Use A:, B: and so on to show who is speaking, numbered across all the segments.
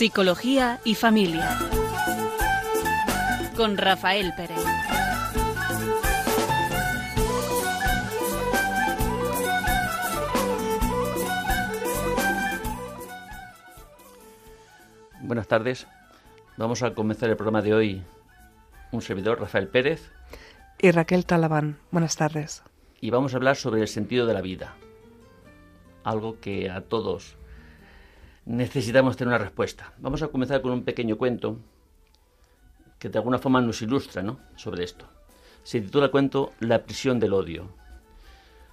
A: Psicología y familia. Con Rafael Pérez.
B: Buenas tardes. Vamos a comenzar el programa de hoy. Un servidor, Rafael Pérez.
C: Y Raquel Talabán. Buenas tardes.
B: Y vamos a hablar sobre el sentido de la vida. Algo que a todos necesitamos tener una respuesta. Vamos a comenzar con un pequeño cuento que de alguna forma nos ilustra ¿no? sobre esto. Se titula el cuento La prisión del odio.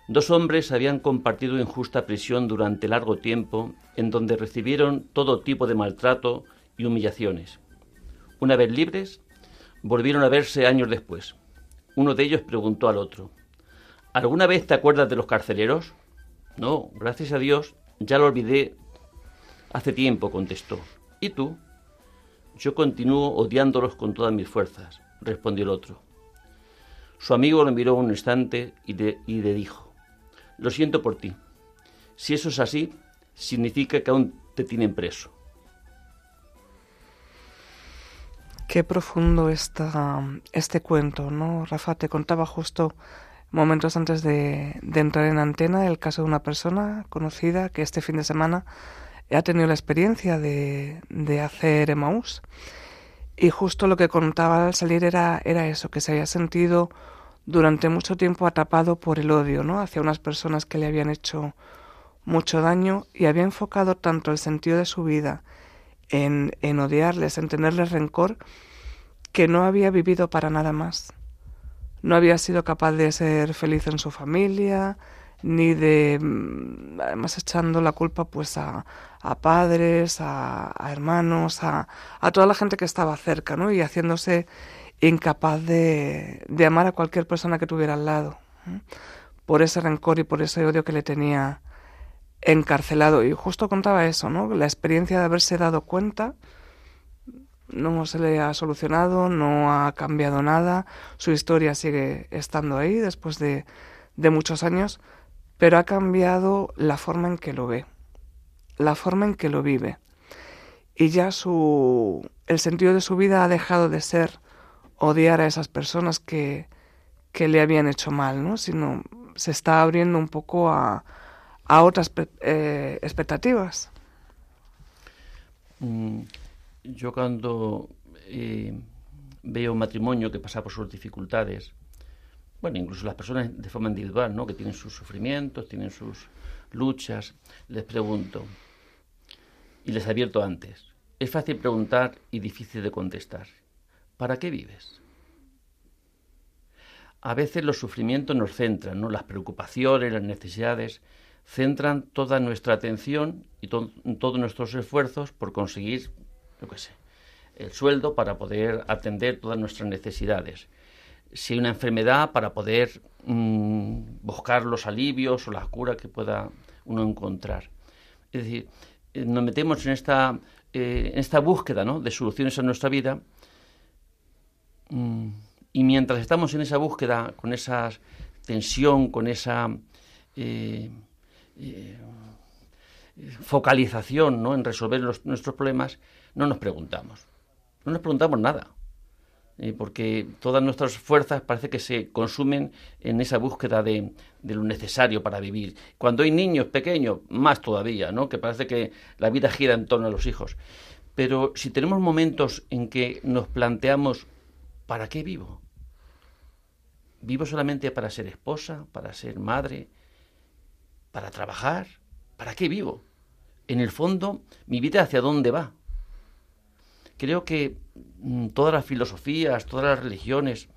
B: Dos hombres habían compartido injusta prisión durante largo tiempo en donde recibieron todo tipo de maltrato y humillaciones. Una vez libres, volvieron a verse años después. Uno de ellos preguntó al otro, ¿Alguna vez te acuerdas de los carceleros? No, gracias a Dios, ya lo olvidé hace tiempo, contestó. ¿Y tú? Yo continúo odiándolos con todas mis fuerzas, respondió el otro. Su amigo lo miró un instante y le, dijo, lo siento por ti. Si eso es así, significa que aún te tienen preso.
C: Qué profundo está este cuento, ¿no? Rafa, te contaba justo momentos antes de, de, entrar en antena el caso de una persona conocida que este fin de semana ha tenido la experiencia de, de hacer Emmaus y justo lo que contaba al salir era, era eso, que se había sentido durante mucho tiempo atrapado por el odio, ¿no? Hacia unas personas que le habían hecho mucho daño y había enfocado tanto el sentido de su vida en, en odiarles, en tenerles rencor, que no había vivido para nada más. No había sido capaz de ser feliz en su familia, ni de, mm, además echando la culpa pues a, a padres, a, hermanos, a, a, toda la gente que estaba cerca, ¿no? Y haciéndose incapaz de, de amar a cualquier persona que tuviera al lado, ¿eh? por ese rencor y por ese odio que le tenía encarcelado. Y justo contaba eso, ¿no? La experiencia de haberse dado cuenta no se le ha solucionado, no ha cambiado nada, su historia sigue estando ahí después de, de muchos años, pero ha cambiado la forma en que lo ve, la forma en que lo vive. Y ya su el sentido de su vida ha dejado de ser odiar a esas personas que, que le habían hecho mal, ¿no? sino se está abriendo un poco a, a otras eh, expectativas.
B: Mm, yo cuando eh, veo un matrimonio que pasa por sus dificultades, bueno, incluso las personas de forma individual, ¿no? que tienen sus sufrimientos, tienen sus luchas, les pregunto, y les advierto antes, es fácil preguntar y difícil de contestar, ¿para qué vives? A veces los sufrimientos nos centran, ¿no? las preocupaciones, las necesidades, centran toda nuestra atención y to todos nuestros esfuerzos por conseguir, yo qué sé, el sueldo para poder atender todas nuestras necesidades si hay una enfermedad para poder mmm, buscar los alivios o las curas que pueda uno encontrar. Es decir, eh, nos metemos en esta, eh, en esta búsqueda ¿no? de soluciones a nuestra vida mmm, y mientras estamos en esa búsqueda, con esa tensión, con esa eh, focalización ¿no? en resolver los, nuestros problemas, no nos preguntamos. No nos preguntamos nada eh, porque todas nuestras fuerzas parece que se consumen en esa búsqueda de, de, lo necesario para vivir. Cuando hay niños pequeños, más todavía, ¿no? que parece que la vida gira en torno a los hijos. Pero si tenemos momentos en que nos planteamos, ¿para qué vivo? ¿Vivo solamente para ser esposa, para ser madre, para trabajar? ¿Para qué vivo? En el fondo, mi vida hacia dónde va. Creo que todas las filosofías, todas las religiones,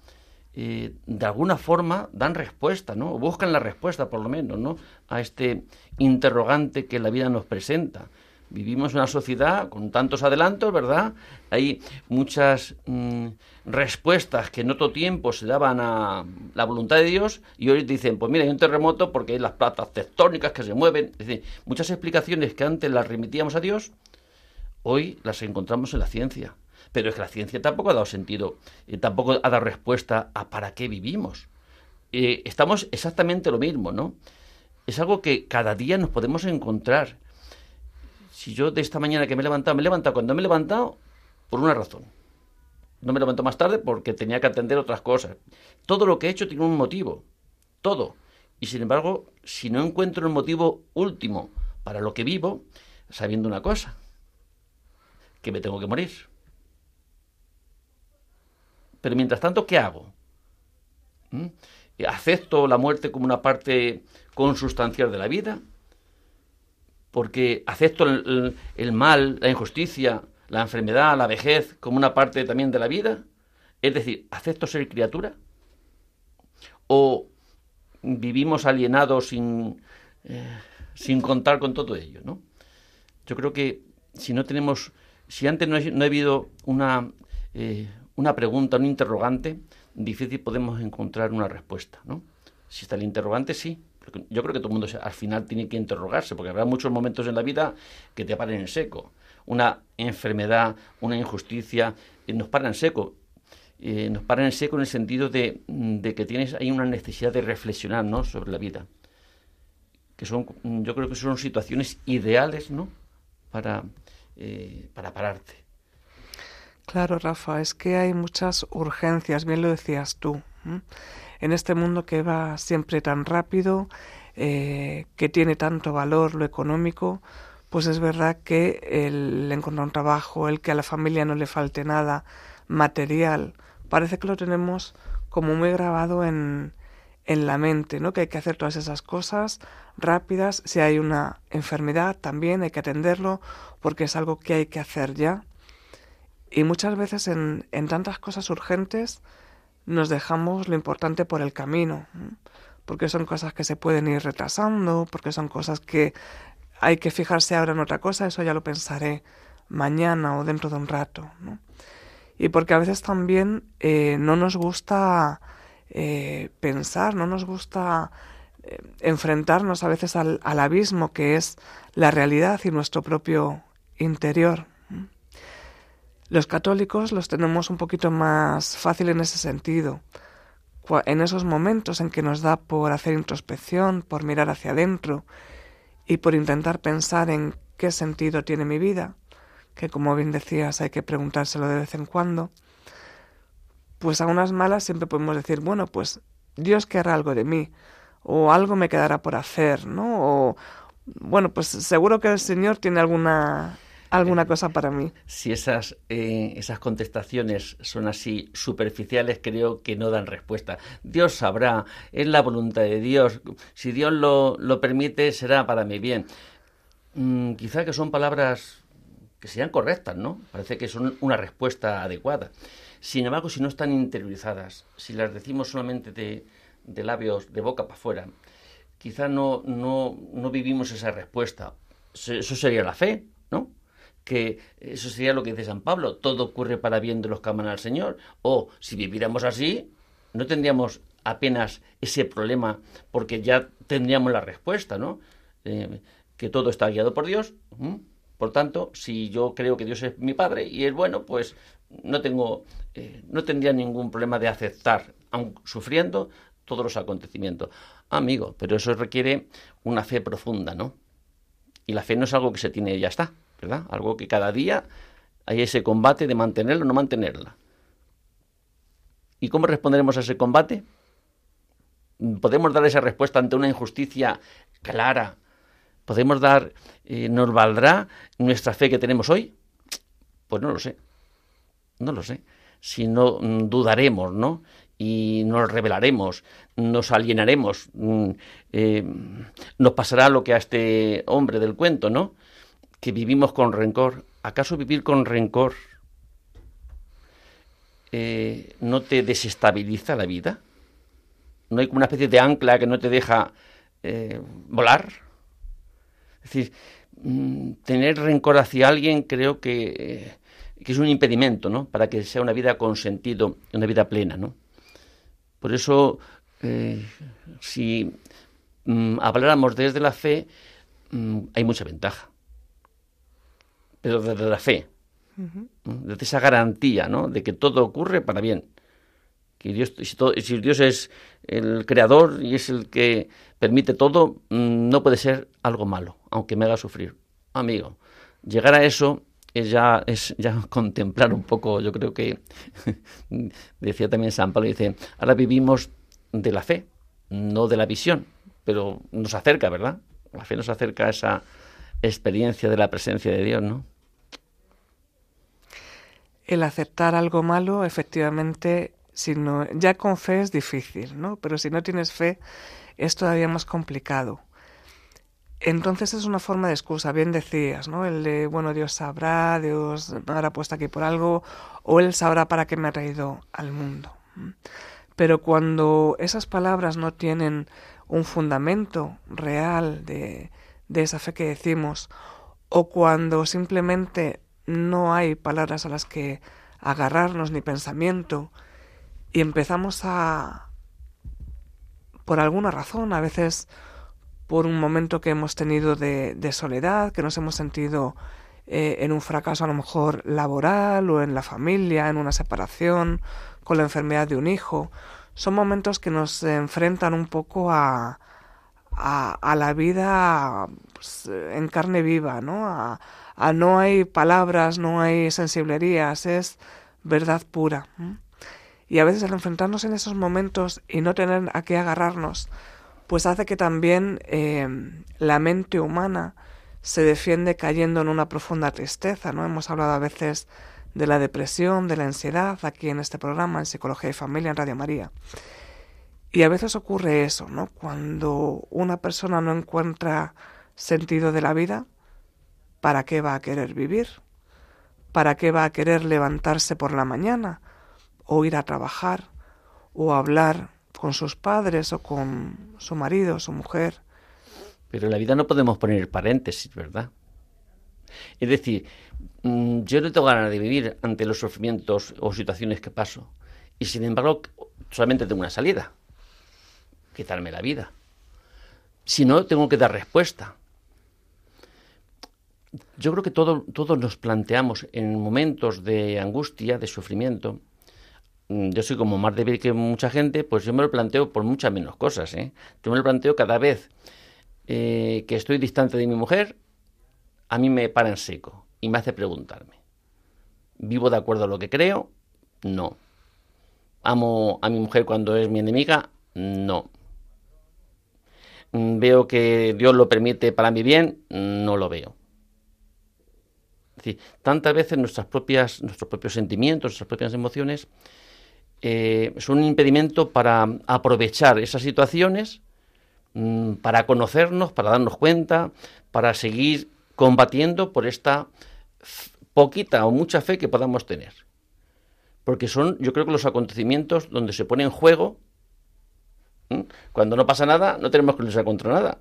B: eh, de alguna forma dan respuesta, ¿no? O buscan la respuesta, por lo menos, ¿no? A este interrogante que la vida nos presenta. Vivimos una sociedad con tantos adelantos, ¿verdad? Hay muchas mm, respuestas que en otro tiempo se daban a la voluntad de Dios y hoy dicen, pues mira, hay un terremoto porque hay las placas tectónicas que se mueven. Es decir, muchas explicaciones que antes las remitíamos a Dios, hoy las encontramos en la ciencia. Pero es que la ciencia tampoco ha dado sentido, eh, tampoco ha dado respuesta a para qué vivimos. Eh, estamos exactamente lo mismo, ¿no? Es algo que cada día nos podemos encontrar. Si yo de esta mañana que me he levantado, me he levantado cuando me he levantado por una razón. No me levanto más tarde porque tenía que atender otras cosas. Todo lo que he hecho tiene un motivo. Todo. Y sin embargo, si no encuentro el motivo último para lo que vivo, sabiendo una cosa, que me tengo que morir. Pero mientras tanto, ¿qué hago? ¿Mm? ¿Acepto la muerte como una parte consustancial de la vida? Porque acepto el, mal, la injusticia, la enfermedad, la vejez como una parte también de la vida. Es decir, ¿acepto ser criatura? ¿O vivimos alienados sin, eh, sin contar con todo ello? ¿no? Yo creo que si no tenemos, si antes no, ha habido una, eh, una pregunta, un interrogante, difícil podemos encontrar una respuesta. ¿no? Si está el interrogante, sí. Yo creo que todo el mundo al final tiene que interrogarse, porque habrá muchos momentos en la vida que te paren en seco. Una enfermedad, una injusticia, eh, nos paran en seco. Eh, nos paran en seco en el sentido de, que tienes ahí una necesidad de reflexionar ¿no? sobre la vida. Que son, yo creo que son situaciones ideales ¿no? para, eh, para pararte.
C: Claro, Rafa, es que hay muchas urgencias, bien lo decías tú, en este mundo que va siempre tan rápido, que tiene tanto valor lo económico, pues es verdad que el encontrar un trabajo, el que a la familia no le falte nada material, parece que lo tenemos como muy grabado en, en la mente, ¿no? Que hay que hacer todas esas cosas rápidas. Si hay una enfermedad, también hay que atenderlo, porque es algo que hay que hacer ya. Y muchas veces en, tantas cosas urgentes nos dejamos lo importante por el camino, porque son cosas que se pueden ir retrasando, porque son cosas que hay que fijarse ahora en otra cosa, eso ya lo pensaré mañana o dentro de un rato. Y porque a veces también eh, no nos gusta eh, pensar, no nos gusta eh, enfrentarnos a veces al, abismo que es la realidad y nuestro propio interior. Los católicos los tenemos un poquito más fácil en ese sentido. En esos momentos en que nos da por hacer introspección, por mirar hacia adentro, y por intentar pensar en qué sentido tiene mi vida, que como bien decías hay que preguntárselo de vez en cuando, pues a unas malas siempre podemos decir, bueno, pues Dios querrá algo de mí, o algo me quedará por hacer, ¿no? O bueno, pues seguro que el Señor tiene alguna alguna cosa para mí.
B: Si esas, eh, esas contestaciones son así superficiales, creo que no dan respuesta. Dios sabrá, es la voluntad de Dios. Si Dios lo, lo permite, será para mi bien. Mm, quizá que son palabras que sean correctas, ¿no? Parece que son una respuesta adecuada. Sin embargo, si no están interiorizadas, si las decimos solamente de, de labios, de boca para afuera, quizá no, no, no vivimos esa respuesta. Eso sería la fe. Que eso sería lo que dice San Pablo, todo ocurre para bien de los que aman al Señor. O si viviéramos así, no tendríamos apenas ese problema, porque ya tendríamos la respuesta, ¿no? Eh, que todo está guiado por Dios. Por tanto, si yo creo que Dios es mi Padre y es bueno, pues no tengo, eh, no tendría ningún problema de aceptar, aun sufriendo, todos los acontecimientos. Amigo, pero eso requiere una fe profunda, ¿no? Y la fe no es algo que se tiene y ya está. ¿Verdad? Algo que cada día hay ese combate de mantenerla o no mantenerla. ¿Y cómo responderemos a ese combate? ¿Podemos dar esa respuesta ante una injusticia clara? ¿Podemos dar, eh, nos valdrá nuestra fe que tenemos hoy? Pues no lo sé. No lo sé. Si no mm, dudaremos, ¿no? Y nos rebelaremos, nos alienaremos, mm, eh, nos pasará lo que a este hombre del cuento, ¿no? Que vivimos con rencor. ¿Acaso vivir con rencor eh, no te desestabiliza la vida? ¿No hay como una especie de ancla que no te deja eh, volar? Es decir, mm, tener rencor hacia alguien creo que, eh, que, es un impedimento, ¿no? Para que sea una vida con sentido, una vida plena, ¿no? Por eso, si mm, habláramos desde la fe, mm, hay mucha ventaja pero desde la fe, desde esa garantía, ¿no? De que todo ocurre para bien. Que Dios, si, Dios es el creador y es el que permite todo, mm, no puede ser algo malo, aunque me haga sufrir. Amigo, llegar a eso es ya, es ya contemplar un poco, yo creo que decía también San Pablo, dice, ahora vivimos de la fe, no de la visión, pero nos acerca, ¿verdad? La fe nos acerca a esa experiencia de la presencia de Dios, ¿no?
C: El aceptar algo malo, efectivamente, si no, ya con fe es difícil, ¿no? Pero si no tienes fe, es todavía más complicado. Entonces es una forma de excusa, bien decías, ¿no? El de, bueno, Dios sabrá, Dios me habrá puesto aquí por algo, o Él sabrá para qué me ha traído al mundo. Pero cuando esas palabras no tienen un fundamento real de, de esa fe que decimos, o cuando simplemente no hay palabras a las que agarrarnos ni pensamiento, y empezamos a, por alguna razón, a veces por un momento que hemos tenido de, soledad, que nos hemos sentido eh, en un fracaso a lo mejor laboral o en la familia, en una separación, con la enfermedad de un hijo. Son momentos que nos enfrentan un poco a, a, la vida pues, en carne viva, ¿no? A, no hay palabras, no hay sensiblerías, es verdad pura. Y a veces al enfrentarnos en esos momentos y no tener a qué agarrarnos, pues hace que también eh, la mente humana se defiende cayendo en una profunda tristeza, ¿no? Hemos hablado a veces de la depresión, de la ansiedad, aquí en este programa, en Psicología y Familia, en Radio María. Y a veces ocurre eso, ¿no? Cuando una persona no encuentra sentido de la vida, ¿para qué va a querer vivir? ¿Para qué va a querer levantarse por la mañana? ¿O ir a trabajar? ¿O hablar con sus padres o con su marido, su mujer.
B: Pero en la vida no podemos poner paréntesis, ¿verdad? Es decir, mm, yo no tengo ganas de vivir ante los sufrimientos o situaciones que paso. Y sin embargo, solamente tengo una salida. Quitarme la vida. Si no, tengo que dar respuesta. Yo creo que todo, todos nos planteamos en momentos de angustia, de sufrimiento, Mm, yo soy como más débil que mucha gente, pues yo me lo planteo por muchas menos cosas. ¿eh? Yo me lo planteo cada vez eh, que estoy distante de mi mujer, a mí me para en seco y me hace preguntarme. ¿Vivo de acuerdo a lo que creo? No. ¿Amo a mi mujer cuando es mi enemiga? No. Mm, ¿Veo que Dios lo permite para mi bien? No lo veo. Tantas veces nuestras propias, nuestros propios sentimientos, nuestras propias emociones eh, son un impedimento para aprovechar esas situaciones, mm, para conocernos, para darnos cuenta, para seguir combatiendo por esta poquita o mucha fe que podamos tener. Porque son, yo creo que los acontecimientos donde se pone en juego, cuando no pasa nada, no tenemos que luchar contra nada.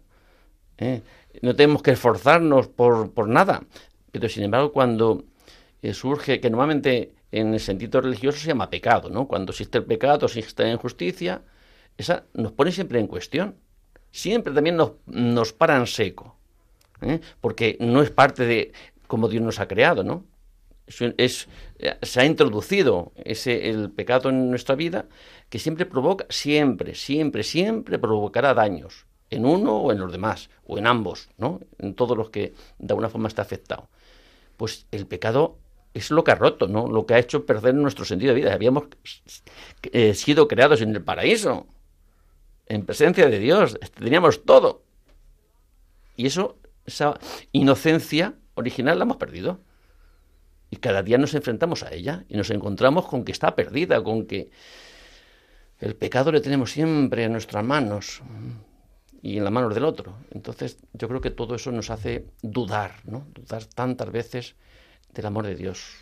B: ¿eh? No tenemos que esforzarnos por, por, nada. Pero sin embargo, cuando eh, surge, que normalmente en el sentido religioso se llama pecado, ¿no? Cuando existe el pecado, existe la injusticia, esa nos pone siempre en cuestión. Siempre también nos, nos paran seco, ¿eh? porque no es parte de como Dios nos ha creado, ¿no? Es, se ha introducido ese, el pecado en nuestra vida que siempre provoca, siempre, siempre, siempre provocará daños en uno o en los demás, o en ambos, ¿no? En todos los que de alguna forma está afectado. Pues el pecado es lo que ha roto, ¿no? Lo que ha hecho perder nuestro sentido de vida. Habíamos eh, sido creados en el paraíso, en presencia de Dios, teníamos todo. Y eso, esa inocencia original la hemos perdido. Y cada día nos enfrentamos a ella y nos encontramos con que está perdida, con que el pecado le tenemos siempre en nuestras manos y en las manos del otro. Entonces, yo creo que todo eso nos hace dudar, ¿no? Dudar tantas veces del amor de Dios.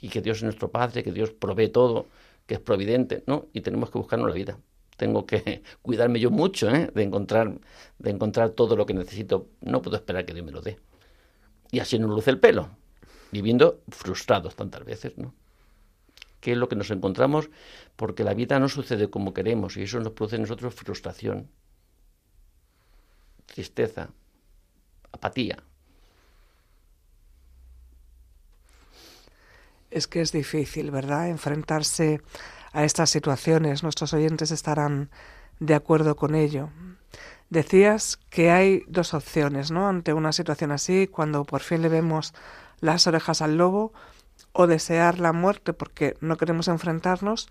B: Y que Dios es nuestro Padre, que Dios provee todo, que es providente, ¿no? Y tenemos que buscarnos la vida. Tengo que cuidarme yo mucho ¿eh? de, encontrar, de encontrar todo lo que necesito. No puedo esperar que Dios me lo dé. Y así nos luce el pelo, viviendo frustrados tantas veces, ¿no? ¿Qué es lo que nos encontramos? Porque la vida no sucede como queremos y eso nos produce en nosotros frustración, tristeza, apatía,
C: es que es difícil, ¿verdad?, enfrentarse a estas situaciones. Nuestros oyentes estarán de acuerdo con ello. Decías que hay dos opciones, ¿no? Ante una situación así, cuando por fin le vemos las orejas al lobo, o desear la muerte porque no queremos enfrentarnos,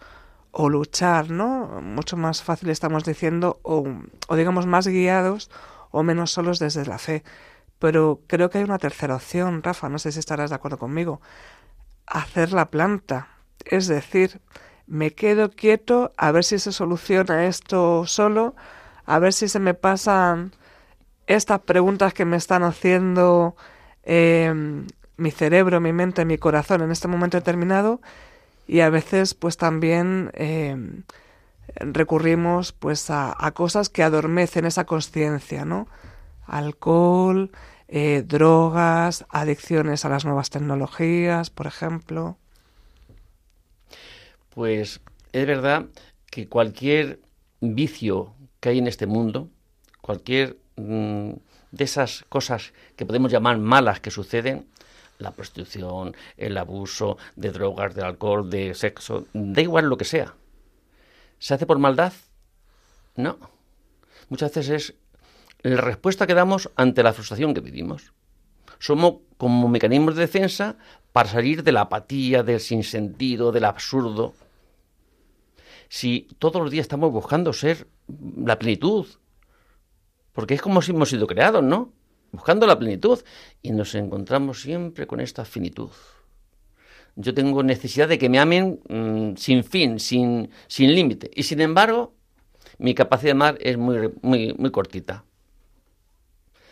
C: o luchar, ¿no? Mucho más fácil estamos diciendo, o, digamos más guiados o menos solos desde la fe. Pero creo que hay una tercera opción, Rafa, no sé si estarás de acuerdo conmigo. Hacer la planta. Es decir, me quedo quieto a ver si se soluciona esto solo, a ver si se me pasan estas preguntas que me están haciendo em, mi cerebro, mi mente, mi corazón en este momento determinado y a veces pues también em, recurrimos pues a, cosas que adormecen esa conciencia, ¿no? Alcohol, eh, drogas, adicciones a las nuevas tecnologías, por ejemplo.
B: Pues es verdad que cualquier vicio que hay en este mundo, cualquier mm, de esas cosas que podemos llamar malas que suceden, la prostitución, el abuso de drogas, de alcohol, de sexo, da igual lo que sea. ¿Se hace por maldad? No. Muchas veces es la respuesta que damos ante la frustración que vivimos. Somos como mecanismos de defensa para salir de la apatía, del sinsentido, del absurdo. Si todos los días estamos buscando ser la plenitud, porque es como si hemos sido creados, ¿no? Buscando la plenitud y nos encontramos siempre con esta finitud. Yo tengo necesidad de que me amen mm, sin fin, sin, sin límite. Y sin embargo, mi capacidad de amar es muy, muy, muy cortita.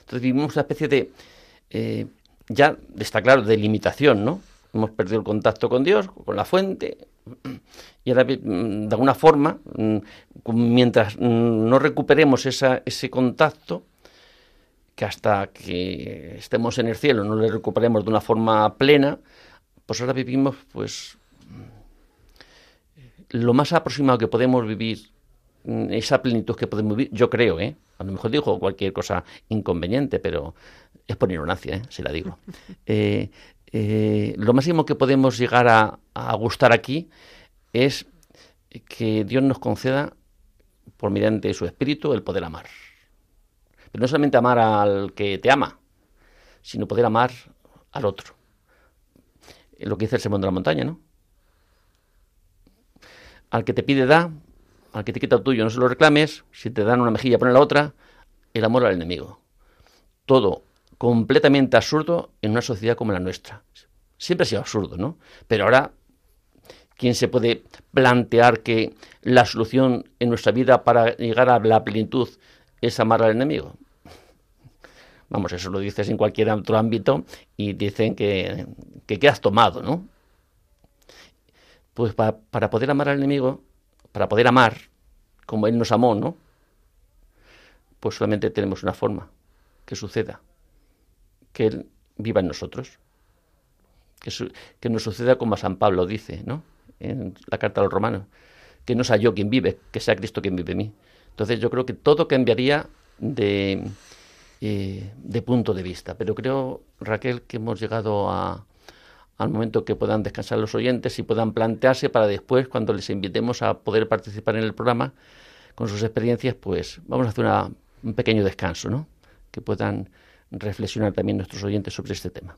B: Entonces vivimos una especie de, eh, ya está claro, de limitación, ¿no? Hemos perdido el contacto con Dios, con la fuente, y ahora mm, de alguna forma, mm, mientras no recuperemos ese contacto, que hasta que estemos en el cielo no le recuperemos de una forma plena, pues ahora vivimos pues lo más aproximado que podemos vivir, mm, esa plenitud que podemos vivir, yo creo, ¿eh? a lo mejor digo cualquier cosa inconveniente, pero es por ignorancia, ¿eh? si la digo. Eh, eh, lo máximo que podemos llegar a, a, gustar aquí es que Dios nos conceda, por mediante su espíritu, el poder amar. Pero no solamente amar al que te ama, sino poder amar al otro. Lo que dice el sermón de la montaña, ¿no? Al que te pide da, al que te quita tuyo no se lo reclames, si te dan una mejilla pone la otra, el amor al enemigo. Todo completamente absurdo en una sociedad como la nuestra. Siempre ha sido absurdo, ¿no? Pero ahora, ¿quién se puede plantear que la solución en nuestra vida para llegar a la plenitud es amar al enemigo? Vamos, eso lo dices en cualquier otro ámbito y dicen que, que ¿qué has tomado, no? Pues para poder amar al enemigo, para poder amar como Él nos amó, ¿no? Pues solamente tenemos una forma, que suceda, que Él viva en nosotros, que, que nos suceda como a San Pablo dice, ¿no? En la carta a los romanos, que no sea yo quien vive, que sea Cristo quien vive en mí. Entonces yo creo que todo cambiaría de, eh, de punto de vista. Pero creo, Raquel, que hemos llegado a, al momento que puedan descansar los oyentes y puedan plantearse para después, cuando les invitemos a poder participar en el programa con sus experiencias, pues vamos a hacer un pequeño descanso, ¿no? Que puedan reflexionar también nuestros oyentes sobre este tema.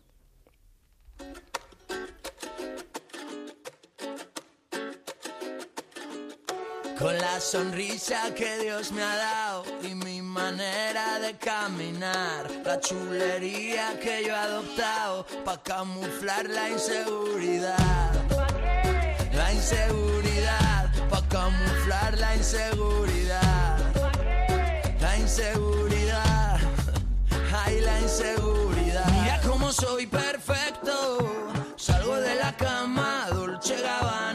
D: Con la sonrisa que Dios me ha dado y mi manera de caminar, la chulería que yo he adoptado para camuflar la inseguridad. La inseguridad, para camuflar la inseguridad. La inseguridad, ay la inseguridad. Mira cómo soy perfecto, salgo de la cama, Dolce Gabbana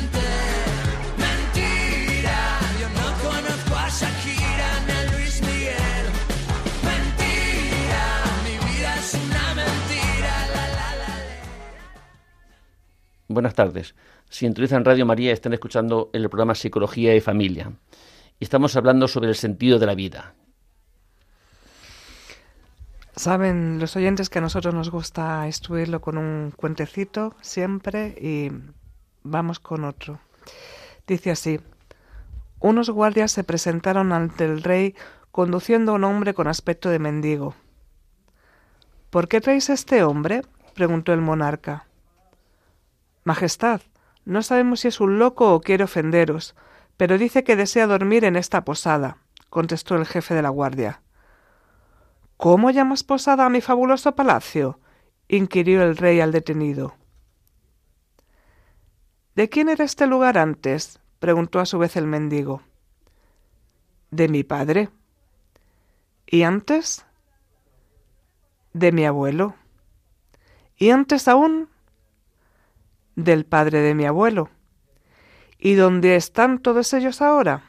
B: Buenas tardes. Si sintonizan Radio María, están escuchando el programa Psicología y Familia. Y estamos hablando sobre el sentido de la vida.
C: Saben los oyentes que a nosotros nos gusta instruirlo con un cuentecito siempre y vamos con otro. Dice así, unos guardias se presentaron ante el rey conduciendo a un hombre con aspecto de mendigo. ¿Por qué traéis a este hombre? preguntó el monarca. Majestad, no sabemos si es un loco o quiere ofenderos, pero dice que desea dormir en esta posada, contestó el jefe de la guardia. ¿Cómo llamas posada a mi fabuloso palacio? inquirió el rey al detenido. ¿De quién era este lugar antes? preguntó a su vez el mendigo. De mi padre. ¿Y antes? De mi abuelo. ¿Y antes aún? Del padre de mi abuelo. ¿Y dónde están todos ellos ahora?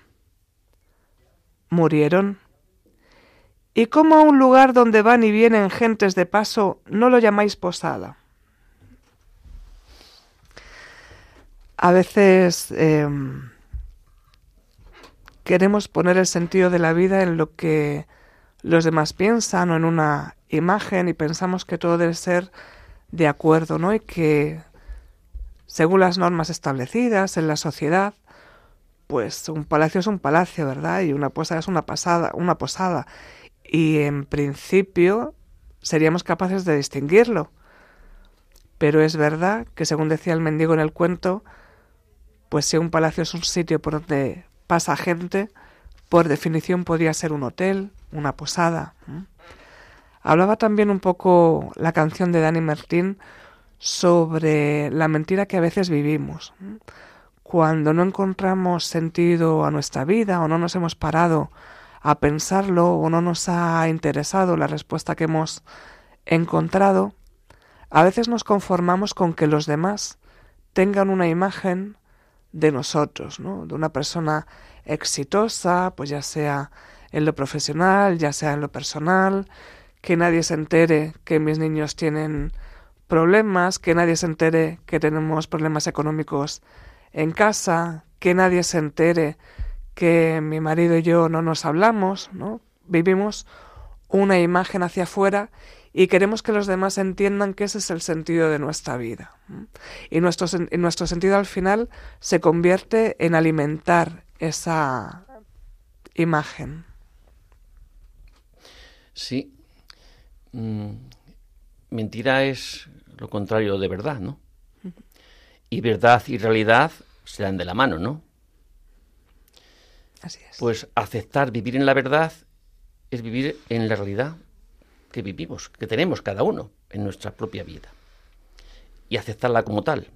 C: Murieron. ¿Y cómo a un lugar donde van y vienen gentes de paso no lo llamáis posada? A veces eh, queremos poner el sentido de la vida en lo que los demás piensan o en una imagen y pensamos que todo debe ser de acuerdo, ¿no? Y que según las normas establecidas en la sociedad, pues un palacio es un palacio, ¿verdad? Y una posada es una pasada, una posada. Y en principio seríamos capaces de distinguirlo. Pero es verdad que, según decía el mendigo en el cuento, pues si un palacio es un sitio por donde pasa gente, por definición podría ser un hotel, una posada. Hablaba también un poco la canción de Dani Martín sobre la mentira que a veces vivimos. Cuando no encontramos sentido a nuestra vida o no nos hemos parado a pensarlo o no nos ha interesado la respuesta que hemos encontrado, a veces nos conformamos con que los demás tengan una imagen de nosotros, ¿no? De una persona exitosa, pues ya sea en lo profesional, ya sea en lo personal, que nadie se entere que mis niños tienen problemas, que nadie se entere que tenemos problemas económicos en casa, que nadie se entere que mi marido y yo no nos hablamos, ¿no? Vivimos una imagen hacia afuera y queremos que los demás entiendan que ese es el sentido de nuestra vida. Y nuestro, nuestro sentido al final se convierte en alimentar esa imagen.
B: Sí. Mm, mentira es lo contrario de verdad, ¿no? Y verdad y realidad se dan de la mano, ¿no?
C: Así es.
B: Pues aceptar vivir en la verdad es vivir en la realidad que vivimos, que tenemos cada uno en nuestra propia vida. Y aceptarla como tal.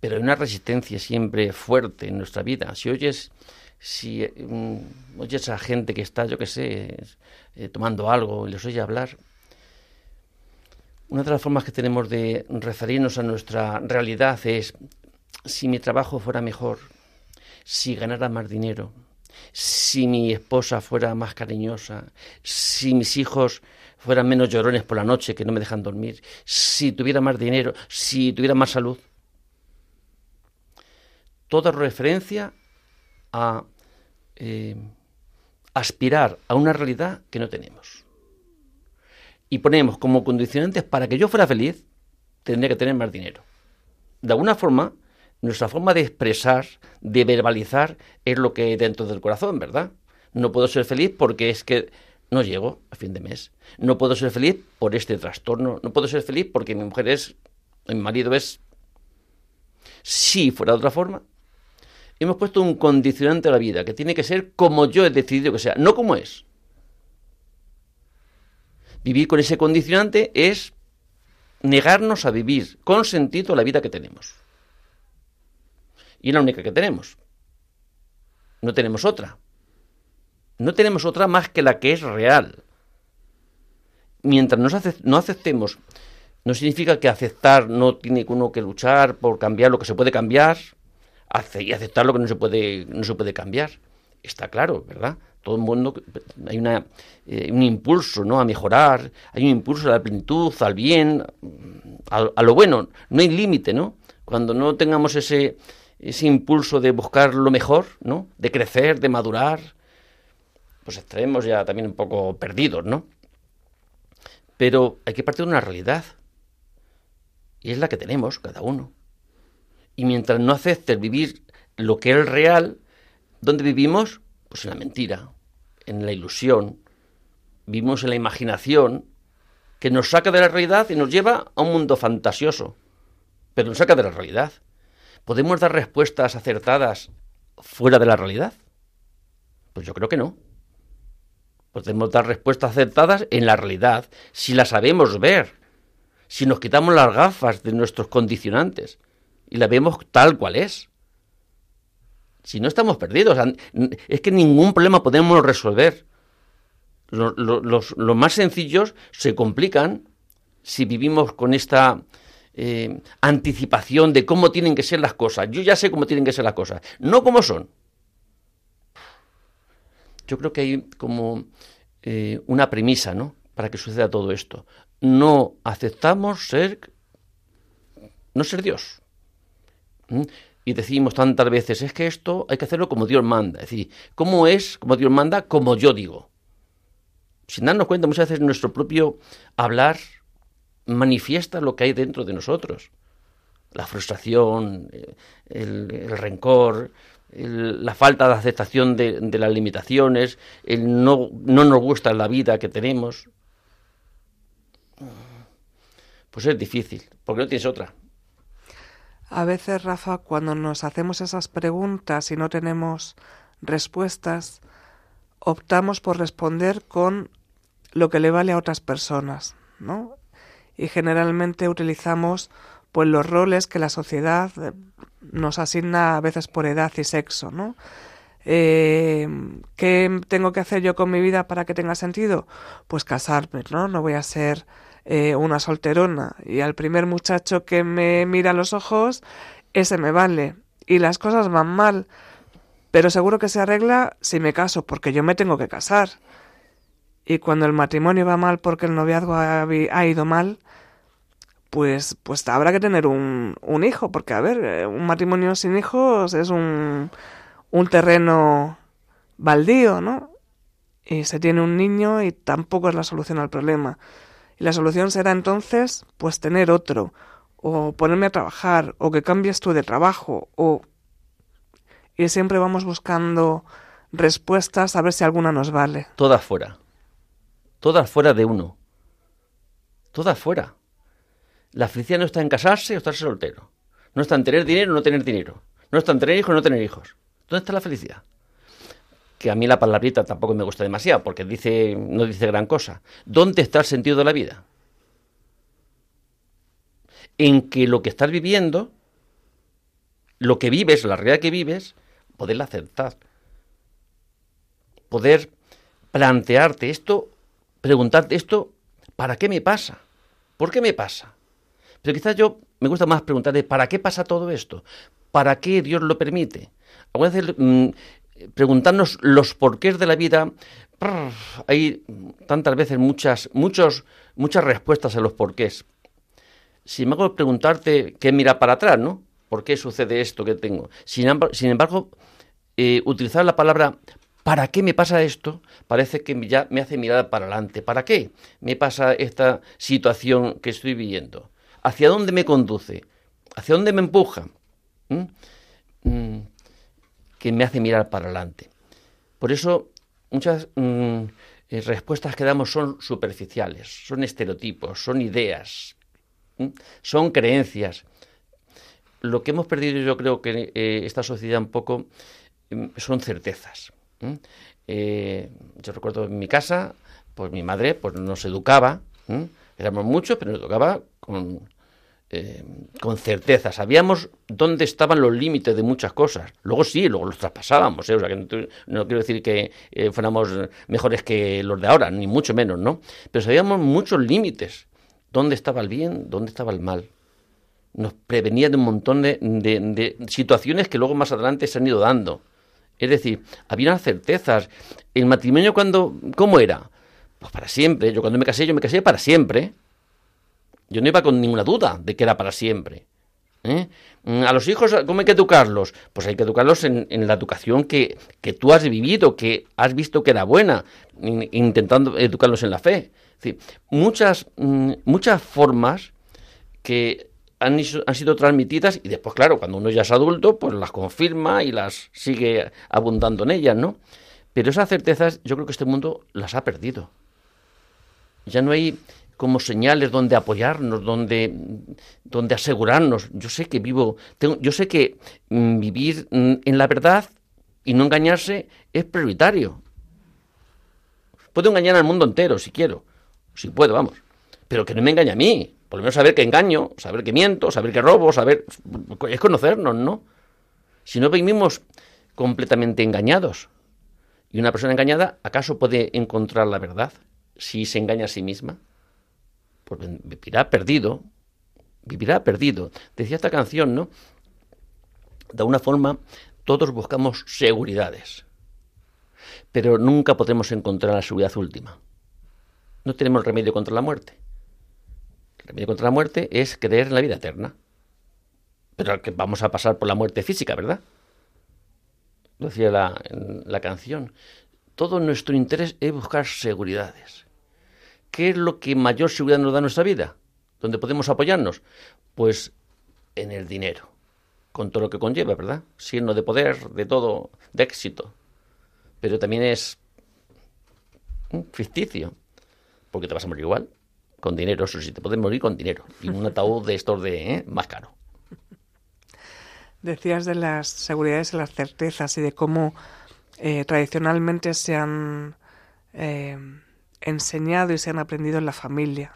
B: Pero hay una resistencia siempre fuerte en nuestra vida. Si oyes, si um, oyes a gente que está, yo qué sé, eh, tomando algo y les oye hablar, una de las formas que tenemos de referirnos a nuestra realidad es si mi trabajo fuera mejor, si ganara más dinero, si mi esposa fuera más cariñosa, si mis hijos fueran menos llorones por la noche que no me dejan dormir, si tuviera más dinero, si tuviera más salud. Toda referencia a eh, aspirar a una realidad que no tenemos. Y ponemos como condicionantes para que yo fuera feliz, tendría que tener más dinero. De alguna forma, nuestra forma de expresar, de verbalizar, es lo que hay dentro del corazón, ¿verdad? No puedo ser feliz porque es que no llego a fin de mes. No puedo ser feliz por este trastorno. No puedo ser feliz porque mi mujer es, mi marido es... Si fuera de otra forma, hemos puesto un condicionante a la vida, que tiene que ser como yo he decidido que sea, no como es. Vivir con ese condicionante es negarnos a vivir con sentido la vida que tenemos. Y es la única que tenemos. No tenemos otra. No tenemos otra más que la que es real. Mientras no aceptemos, no significa que aceptar no tiene uno que luchar por cambiar lo que se puede cambiar y aceptar lo que no se puede, no se puede cambiar. Está claro, ¿verdad? Todo el mundo, hay una, eh, un impulso ¿no? a mejorar, hay un impulso a la plenitud, al bien, a, a lo bueno. No hay límite, ¿no? Cuando no tengamos ese, ese impulso de buscar lo mejor, ¿no? De crecer, de madurar, pues estaremos ya también un poco perdidos, ¿no? Pero hay que partir de una realidad. Y es la que tenemos, cada uno. Y mientras no aceptes vivir lo que es real, ¿dónde vivimos? Pues en la mentira, en la ilusión. Vivimos en la imaginación que nos saca de la realidad y nos lleva a un mundo fantasioso. Pero nos saca de la realidad. ¿Podemos dar respuestas acertadas fuera de la realidad? Pues yo creo que no. Podemos dar respuestas acertadas en la realidad, si la sabemos ver, si nos quitamos las gafas de nuestros condicionantes y la vemos tal cual es. Si no estamos perdidos, es que ningún problema podemos resolver. Los, más sencillos se complican si vivimos con esta eh, anticipación de cómo tienen que ser las cosas. Yo ya sé cómo tienen que ser las cosas, no cómo son. Yo creo que hay como eh, una premisa, ¿no? Para que suceda todo esto. No aceptamos ser, no ser Dios. ¿Mm? Y decimos tantas veces, es que esto hay que hacerlo como Dios manda. Es decir, ¿cómo es como Dios manda? Como yo digo. Sin darnos cuenta, muchas veces nuestro propio hablar manifiesta lo que hay dentro de nosotros. La frustración, eh, el, rencor, la falta de aceptación de, las limitaciones, el no, no nos gusta la vida que tenemos. Pues es difícil, porque no tienes otra.
C: A veces, Rafa, cuando nos hacemos esas preguntas y no tenemos respuestas, optamos por responder con lo que le vale a otras personas, ¿no? y generalmente utilizamos pues los roles que la sociedad eh, nos asigna a veces por edad y sexo, ¿no? Eh, ¿Qué tengo que hacer yo con mi vida para que tenga sentido? Pues casarme, ¿no? No voy a ser eh, una solterona y al primer muchacho que me mira a los ojos, ese me vale. Y las cosas van mal, pero seguro que se arregla si me caso, porque yo me tengo que casar. Y cuando el matrimonio va mal porque el noviazgo ha ido mal, pues, pues habrá que tener un, un hijo, porque a ver, eh, un matrimonio sin hijos es un, un terreno baldío, ¿no? Y se tiene un niño y tampoco es la solución al problema. Y la solución será entonces, pues tener otro, o ponerme a trabajar, o que cambies tú de trabajo, o... Y siempre vamos buscando respuestas a ver si alguna nos vale.
B: Todas fuera. Todas fuera de uno. Todas fuera. La felicidad no está en casarse o estar soltero. No está en tener dinero o no tener dinero. No está en tener hijos o no tener hijos. ¿Dónde está la felicidad? Que a mí la palabrita tampoco me gusta demasiado porque dice, no dice gran cosa. ¿Dónde está el sentido de la vida? En que lo que estás viviendo, lo que vives, la realidad que vives, poderla aceptar. Poder plantearte esto, preguntarte esto, ¿para qué me pasa? ¿Por qué me pasa? Pero quizás yo me gusta más preguntarle, ¿para qué pasa todo esto? ¿Para qué Dios lo permite? Algunas veces mm, preguntarnos los porqués de la vida, hay tantas veces muchas, muchos, muchas respuestas a los porqués. Sin embargo, preguntarte qué mira para atrás, ¿no? ¿Por qué sucede esto que tengo? Sin, embargo, eh, utilizar la palabra ¿para qué me pasa esto? Parece que ya me hace mirar para adelante. ¿Para qué me pasa esta situación que estoy viviendo? ¿Hacia dónde me conduce? ¿Hacia dónde me empuja? ¿Mm? Que me hace mirar para adelante. Por eso muchas mm, eh, respuestas que damos son superficiales, son estereotipos, son ideas, son creencias. lo que hemos perdido yo creo que eh, esta sociedad un poco mm, son certezas. Eh, yo recuerdo en mi casa, pues mi madre pues nos educaba, éramos muchos, pero nos educaba con, eh, con certeza. Sabíamos dónde estaban los límites de muchas cosas. Luego sí, luego los traspasábamos. ¿eh? O sea, que no, quiero decir que eh, fuéramos mejores que los de ahora, ni mucho menos, ¿no? Pero sabíamos muchos límites. ¿Dónde estaba el bien? ¿Dónde estaba el mal? Nos prevenía de un montón de, de situaciones que luego más adelante se han ido dando. Es decir, había unas certezas. El matrimonio cuando, ¿cómo era? Pues para siempre. Yo cuando me casé, yo me casé para siempre. Yo no iba con ninguna duda de que era para siempre. ¿eh? Mm, a los hijos, ¿cómo hay que educarlos? Pues hay que educarlos en, la educación que, que, tú has vivido, que has visto que era buena, intentando educarlos en la fe. muchas, mm, muchas formas que han, han, sido transmitidas y después, claro, cuando uno ya es adulto, pues las confirma y las sigue abundando en ellas, ¿no? Pero esas certezas yo creo que este mundo las ha perdido. Ya no hay como señales donde apoyarnos, donde, donde asegurarnos. Yo sé que vivo, tengo, yo sé que mm, vivir mm, en la verdad y no engañarse es prioritario. Puedo engañar al mundo entero si quiero, si puedo, vamos, pero que no me engañe a mí. Por lo menos saber que engaño, saber que miento, saber que robo, saber... Es conocernos, ¿no? Si no vivimos completamente engañados. Y una persona engañada, ¿acaso puede encontrar la verdad si se engaña a sí misma? Pues vivirá perdido, vivirá perdido. Decía esta canción, ¿no? De una forma, todos buscamos seguridades, pero nunca podremos encontrar la seguridad última. No tenemos remedio contra la muerte. El remedio contra la muerte es creer en la vida eterna. Pero que vamos a pasar por la muerte física, ¿verdad? Lo decía la, la canción. Todo nuestro interés es buscar seguridades. ¿Qué es lo que mayor seguridad nos da nuestra vida? ¿Dónde podemos apoyarnos? Pues en el dinero, con todo lo que conlleva, ¿verdad? Siendo de poder, de todo, de éxito. Pero también es ficticio, porque te vas a morir igual, con dinero, eso sí, te puedes morir con dinero, y un ataúd de estos de ¿eh? más caro.
C: Decías de las seguridades y las certezas y de cómo eh, tradicionalmente se han eh, enseñado y se han aprendido en la familia.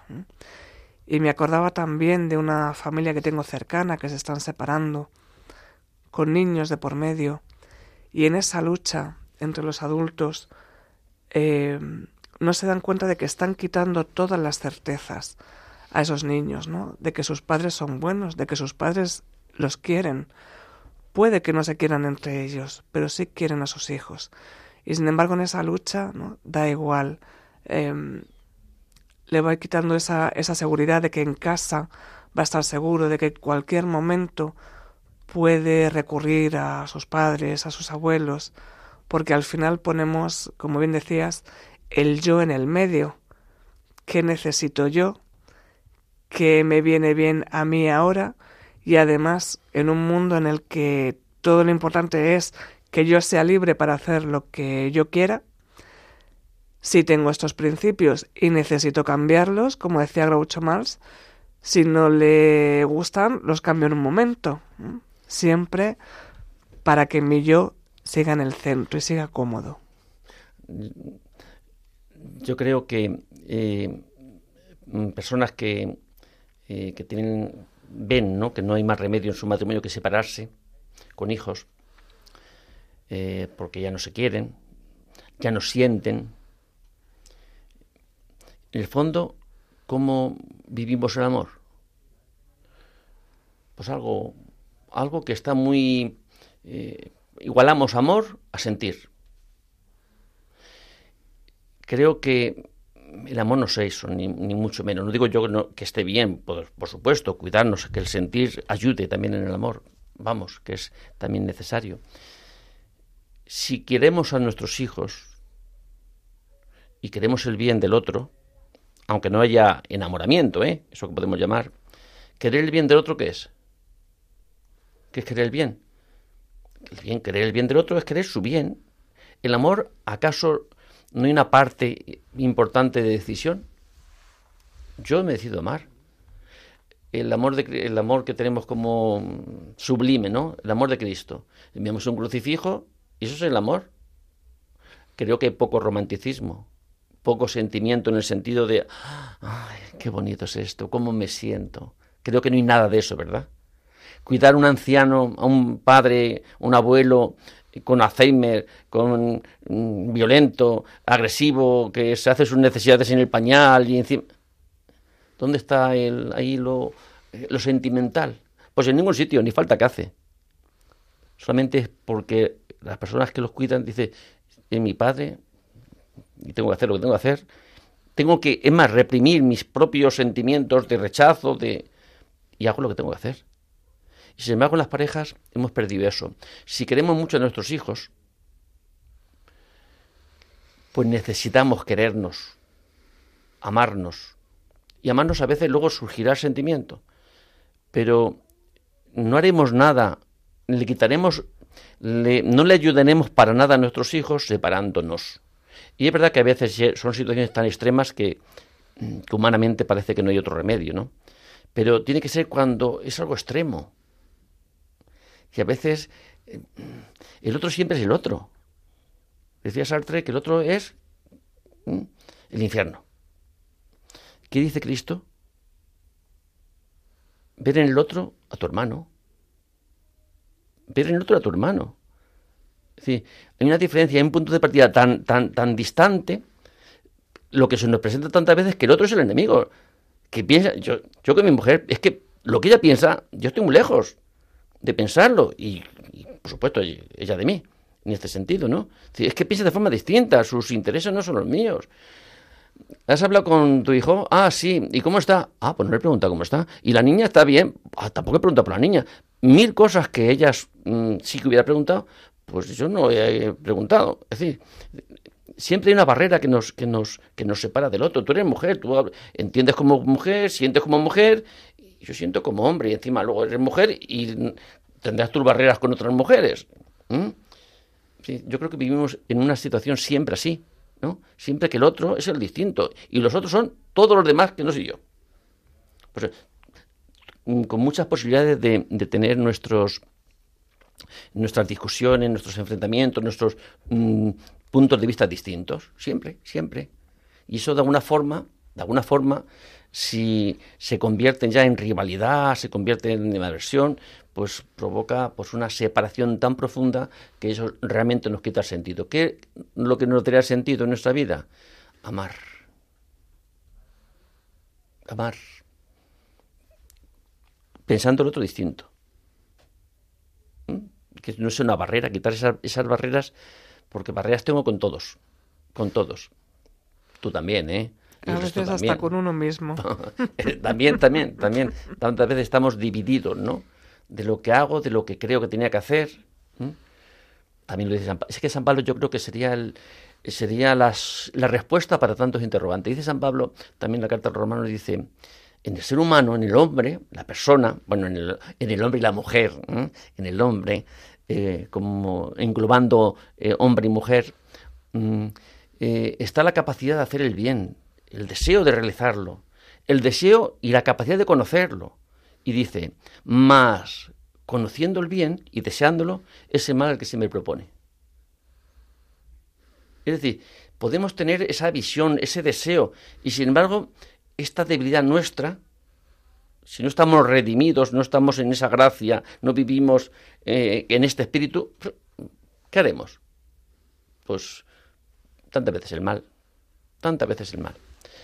C: Y me acordaba también de una familia que tengo cercana que se están separando, con niños de por medio, y en esa lucha entre los adultos eh, no se dan cuenta de que están quitando todas las certezas a esos niños, ¿no? De que sus padres son buenos, de que sus padres los quieren. Puede que no se quieran entre ellos, pero sí quieren a sus hijos. Y sin embargo en esa lucha, ¿no? Da igual Em, le va quitando esa, esa seguridad de que en casa va a estar seguro, de que en cualquier momento puede recurrir a sus padres, a sus abuelos, porque al final ponemos, como bien decías, el yo en el medio. ¿Qué necesito yo? ¿Qué me viene bien a mí ahora? Y además, en un mundo en el que todo lo importante es que yo sea libre para hacer lo que yo quiera, si tengo estos principios y necesito cambiarlos, como decía Groucho Marx, si no le gustan, los cambio en un momento. Siempre para que mi yo siga en el centro y siga cómodo.
B: Yo creo que eh, personas que, eh, que tienen, ven ¿no? que no hay más remedio en su matrimonio que separarse con hijos, eh, porque ya no se quieren, ya no sienten, en el fondo, ¿cómo vivimos el amor? Pues algo, algo que está muy... Eh, igualamos amor a sentir. Creo que el amor no es eso, ni, mucho menos. No digo yo que, esté bien, por, por, supuesto, cuidarnos, que el sentir ayude también en el amor. Vamos, que es también necesario. Si queremos a nuestros hijos y queremos el bien del otro, aunque no haya enamoramiento, ¿eh? eso que podemos llamar, querer el bien del otro, ¿qué es? ¿Qué es querer el bien? El bien, querer el bien del otro es querer su bien. ¿El amor acaso no hay una parte importante de decisión? Yo me decido amar. el amor, de, el amor que tenemos como sublime, ¿no? El amor de Cristo. Enviamos un crucifijo y eso es el amor. Creo que hay poco romanticismo, poco sentimiento en el sentido de, ay, qué bonito es esto, cómo me siento. Creo que no hay nada de eso, ¿verdad? Cuidar a un anciano, a un padre, un abuelo con Alzheimer, con mm, violento, agresivo, que se hace sus necesidades en el pañal y encima ¿Dónde está el, ahí lo, lo sentimental? Pues en ningún sitio, ni falta que hace. Solamente es porque las personas que los cuidan dicen, mi padre, y tengo que hacer lo que tengo que hacer. Tengo que, es más, reprimir mis propios sentimientos de rechazo, de y hago lo que tengo que hacer. Y sin embargo, en las parejas hemos perdido eso. Si queremos mucho a nuestros hijos, pues necesitamos querernos, amarnos, y amarnos a veces luego surgirá el sentimiento. Pero no haremos nada, le quitaremos, no le ayudaremos para nada a nuestros hijos separándonos. Y es verdad que a veces son situaciones tan extremas que, que humanamente parece que no hay otro remedio, ¿no? Pero tiene que ser cuando es algo extremo. Y a veces eh, el otro siempre es el otro. Decía Sartre que el otro es el infierno. ¿Qué dice Cristo? Ver en el otro a tu hermano. Ver en el otro a tu hermano. Es decir, hay una diferencia, hay un punto de partida tan, tan, tan distante, lo que se nos presenta tantas veces que el otro es el enemigo. Que piensa, yo, yo con mi mujer, es que lo que ella piensa, yo estoy muy lejos de pensarlo. Y, por supuesto, ella de mí, en este sentido, ¿no? Es que piensa de forma distinta, sus intereses no son los míos. ¿Has hablado con tu hijo? Ah, sí. ¿Y cómo está? Ah, pues no le he preguntado cómo está. ¿Y la niña está bien? Ah, tampoco he preguntado por la niña. Mil cosas que ellas mm, sí que hubiera preguntado, pues yo no he preguntado. Es decir, siempre hay una barrera que nos, que nos, que nos separa del otro. Tú eres mujer, tú entiendes como mujer, sientes como mujer, y yo siento como hombre, y encima luego eres mujer y tendrás tus barreras con otras mujeres. yo creo que vivimos en una situación siempre así. Siempre que el otro es el distinto y los otros son todos los demás que no soy yo. Pues, mm, con muchas posibilidades de, tener nuestros nuestras discusiones, nuestros enfrentamientos, nuestros mm, puntos de vista distintos, siempre, siempre. Y eso de alguna forma, de alguna forma, si se convierten ya en rivalidad, se convierten en aversión, pues provoca pues una separación tan profunda que eso realmente nos quita sentido. ¿Qué lo que nos daría sentido en nuestra vida? Amar. Amar. Pensando en otro distinto. Que no es una barrera, quitar esas, esas barreras, porque barreras tengo con todos. Con todos. Tú también, ¿eh?
C: A veces hasta con uno mismo.
B: también, también, también. Tantas veces estamos divididos, ¿no? de lo que hago, de lo que creo que tenía que hacer. También lo dice San Pablo. Es que San Pablo yo creo que sería el, sería las, la respuesta para tantos interrogantes. Dice San Pablo, también la carta al romano dice, en el ser humano, en el hombre, la persona, bueno, en el, en el hombre y la mujer, en el hombre, eh, como englobando eh, hombre y mujer, mm, eh, está la capacidad de hacer el bien, el deseo de realizarlo, el deseo y la capacidad de conocerlo y dice, más conociendo el bien y deseándolo, ese mal al que se me propone. Es decir, podemos tener esa visión, ese deseo, y sin embargo, esta debilidad nuestra, si no estamos redimidos, no estamos en esa gracia, no vivimos eh, en este espíritu, ¿qué haremos? Pues tantas veces el mal, tantas veces el mal.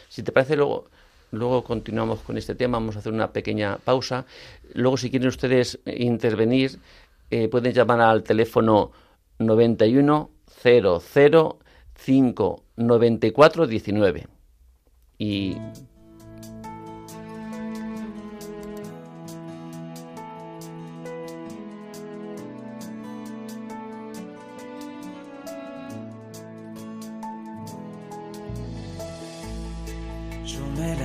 B: Si te parece luego, Luego continuamos con este tema, vamos a hacer una pequeña pausa. Luego, si quieren ustedes intervenir, eh, pueden llamar al teléfono 91 00 5 94 19. Y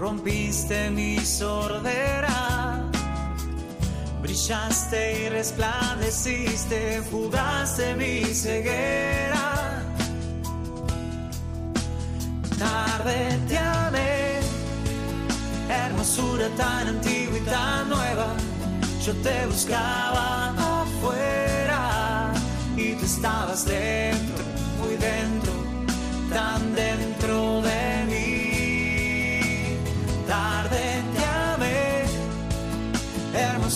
E: rompiste mi sordera. Brillaste y resplandeciste, fugaste mi ceguera. Tarde te amé, hermosura tan antigua y tan nueva. Yo te buscaba afuera y tú estabas dentro,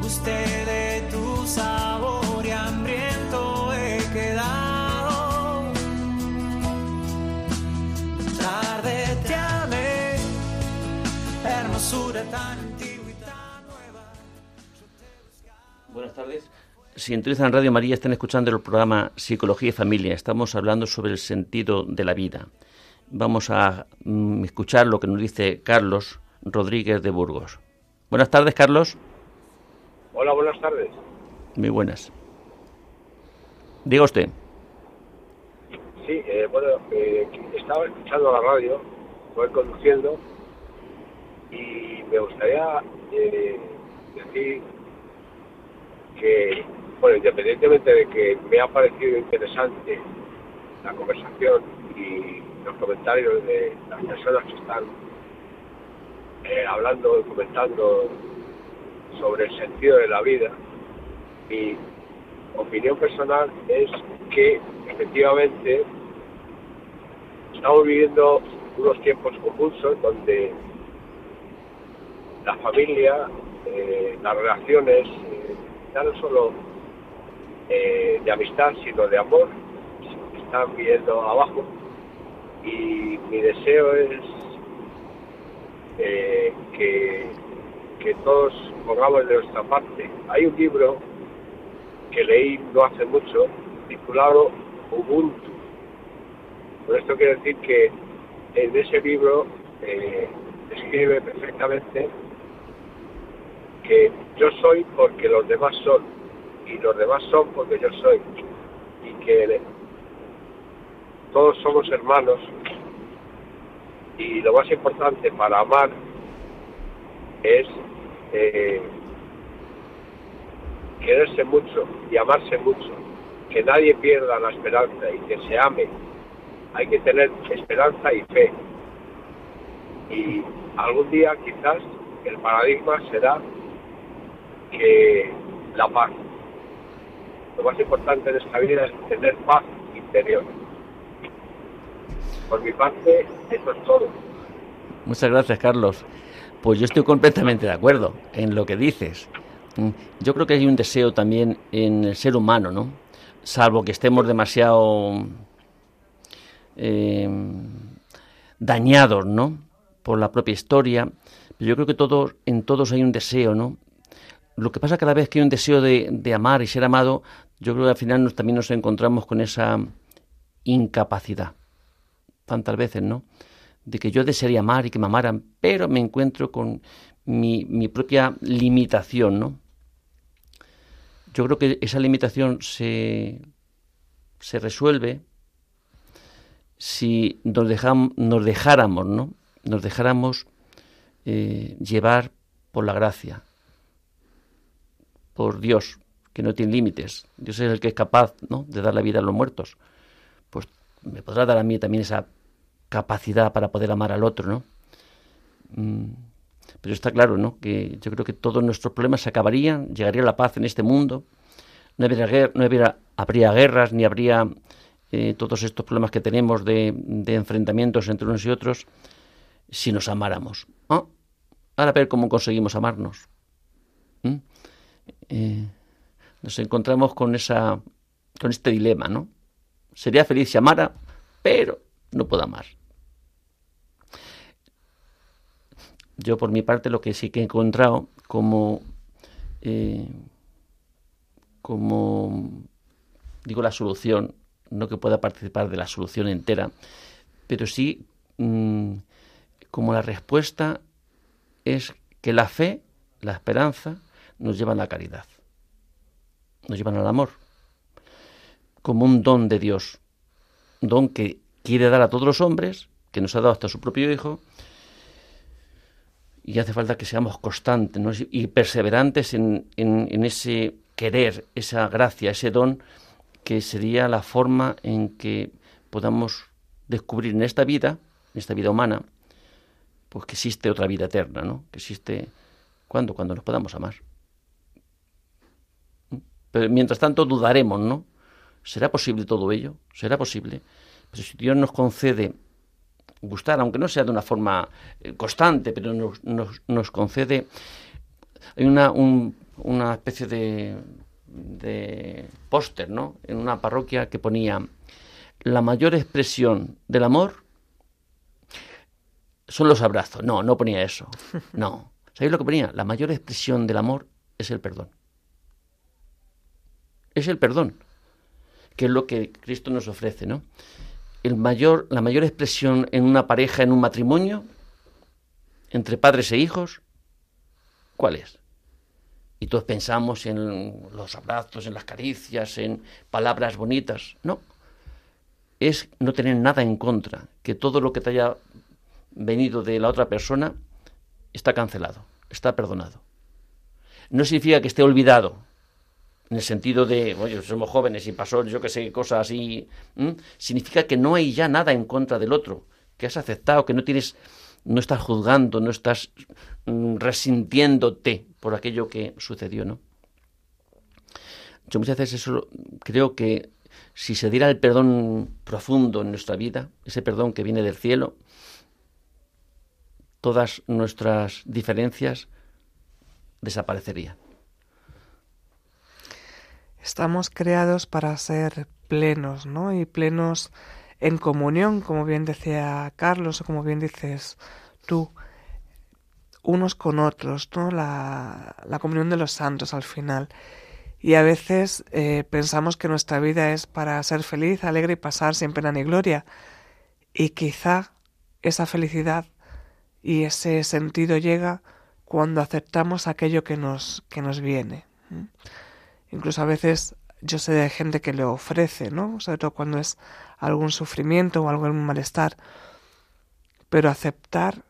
E: Usted de tu sabor y hambriento he quedado. Tarde te amé, hermosura tan antigua y tan nueva.
B: Buenas tardes. Sintonizan Radio María, están escuchando el programa Psicología y Familia. Estamos hablando sobre el sentido de la vida. Vamos a mm, escuchar lo que nos dice Carlos Rodríguez de Burgos. Buenas tardes, Carlos.
F: Hola, buenas tardes.
B: Muy buenas. Diga usted.
F: Sí, eh, bueno, eh, estaba escuchando la radio, voy conduciendo y me gustaría eh, decir que, bueno, independientemente de que me ha parecido interesante la conversación y los comentarios de las personas que están eh, hablando comentando sobre el sentido de la vida, mi opinión personal es que efectivamente estamos viviendo unos tiempos convulsos donde la familia, eh, las relaciones, eh, ya no solo eh, de amistad, sino de amor, están viendo abajo. Y mi deseo es eh, que, todos pongamos de nuestra parte. Hay un libro que leí no hace mucho, titulado Ubuntu. Con esto quiero decir que en ese libro eh, describe perfectamente que yo soy porque los demás son y los demás son porque yo soy y que todos somos hermanos y lo más importante para amar es eh, quererse mucho y amarse mucho, que nadie pierda la esperanza y que se ame. Hay que tener esperanza y fe. Y algún día quizás el paradigma será que la paz. Lo más importante en esta vida es tener paz interior. Por mi parte, eso es todo.
B: Muchas gracias, Carlos. Pues yo estoy completamente de acuerdo en lo que dices. Mm, Yo creo que hay un deseo también en el ser humano, ¿no? Salvo que estemos demasiado eh, dañados, ¿no? Por la propia historia. Pero yo creo que todos, en todos hay un deseo, ¿no? Lo que pasa cada vez que hay un deseo de, de amar y ser amado, yo creo que al final nos, también nos encontramos con esa incapacidad. Tantas veces, ¿no? De que yo desearía amar y que me amaran, pero me encuentro con mi, mi propia limitación, ¿no? Yo creo que esa limitación se, se resuelve si nos, nos dejáramos, ¿no? Nos dejáramos eh, llevar por la gracia, por Dios, que no tiene límites. Dios es el que es capaz ¿no? de dar la vida a los muertos. Pues me podrá dar a mí también esa capacidad para poder amar al otro, ¿no? Mm, pero está claro, ¿no? Que yo creo que todos nuestros problemas se acabarían, llegaría la paz en este mundo, no habría, no habría guerras, ni habría eh, todos estos problemas que tenemos de, enfrentamientos entre unos y otros, si nos amáramos. ¿Ah? Ahora a ver cómo conseguimos amarnos. Eh, nos encontramos con esa con este dilema, ¿no? Sería feliz si amara, pero no puedo amar. Yo por mi parte lo que sí que he encontrado como eh, como digo la solución, no que pueda participar de la solución entera, pero sí mm, como la respuesta es que la fe, la esperanza, nos llevan a la caridad, nos llevan al amor, como un don de Dios, don que quiere dar a todos los hombres, que nos ha dado hasta su propio Hijo, y hace falta que seamos constantes y perseverantes en, en, ese querer, esa gracia, ese don, que sería la forma en que podamos descubrir en esta vida, en esta vida humana, pues que existe otra vida eterna, ¿no? Que existe cuando cuando nos podamos amar. Pero mientras tanto dudaremos, ¿no? ¿Será posible todo ello? ¿Será posible? Pero si Dios nos concede gustar, aunque no sea de una forma eh, constante, pero nos, nos, concede. Hay una, una especie de, de póster, ¿no? En una parroquia que ponía la mayor expresión del amor son los abrazos. No, no ponía eso. No. ¿Sabéis lo que ponía? La mayor expresión del amor es el perdón. Es el perdón, que es lo que Cristo nos ofrece, ¿no? el mayor, la mayor expresión en una pareja, en un matrimonio, entre padres e hijos, ¿cuál es? Y todos pensamos en los abrazos, en las caricias, en palabras bonitas. No. Es no tener nada en contra, que todo lo que te haya venido de la otra persona está cancelado, está perdonado. No significa que esté olvidado, en el sentido de, oye, somos jóvenes y pasó yo que sé, cosas así, significa que no hay ya nada en contra del otro, que has aceptado, que no tienes, no estás juzgando, no estás mm, resintiéndote por aquello que sucedió, ¿no? Yo muchas veces eso creo que si se diera el perdón profundo en nuestra vida, ese perdón que viene del cielo, todas nuestras diferencias desaparecerían.
C: Estamos creados para ser plenos, ¿no? Y plenos en comunión, como bien decía Carlos, o como bien dices tú, unos con otros, ¿no? La, comunión de los santos al final. Y a veces eh, pensamos que nuestra vida es para ser feliz, alegre y pasar sin pena ni gloria. Y quizá esa felicidad y ese sentido llega cuando aceptamos aquello que nos, que nos viene. Incluso a veces yo sé de gente que le ofrece, ¿no? Sobre todo cuando es algún sufrimiento o algún malestar. Pero aceptar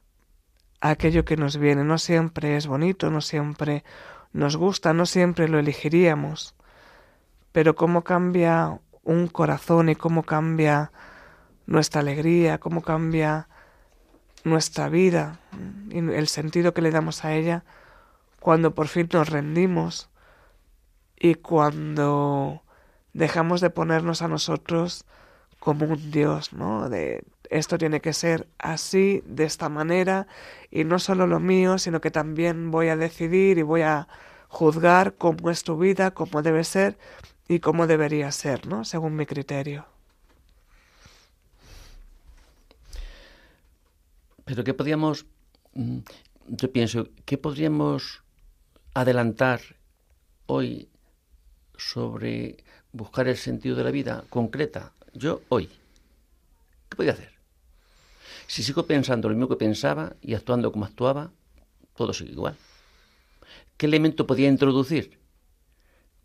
C: aquello que nos viene no siempre es bonito, no siempre nos gusta, no siempre lo elegiríamos. Pero cómo cambia un corazón y cómo cambia nuestra alegría, cómo cambia nuestra vida y el sentido que le damos a ella cuando por fin nos rendimos y cuando dejamos de ponernos a nosotros como un Dios, ¿no? De esto tiene que ser así, de esta manera, y no solo lo mío, sino que también voy a decidir y voy a juzgar cómo es tu vida, cómo debe ser y cómo debería ser, ¿no? Según mi criterio.
B: Pero ¿qué podríamos, mm, yo pienso, qué podríamos adelantar hoy sobre buscar el sentido de la vida concreta, yo hoy, ¿qué podía hacer? Si sigo pensando lo mismo que pensaba y actuando como actuaba, todo sigue igual. ¿Qué elemento podía introducir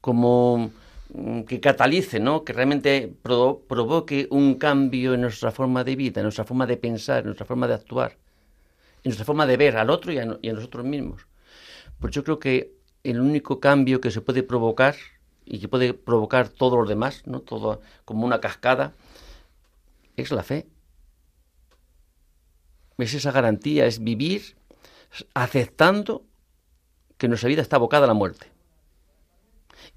B: como mm, que catalice, ¿no? que realmente provoque un cambio en nuestra forma de vida, en nuestra forma de pensar, en nuestra forma de actuar, en nuestra forma de ver al otro y a, nosotros mismos. Pues yo creo que el único cambio que se puede provocar y que puede provocar todo lo demás, ¿no? todo como una cascada, es la fe. Es esa garantía, es vivir aceptando que nuestra vida está abocada a la muerte.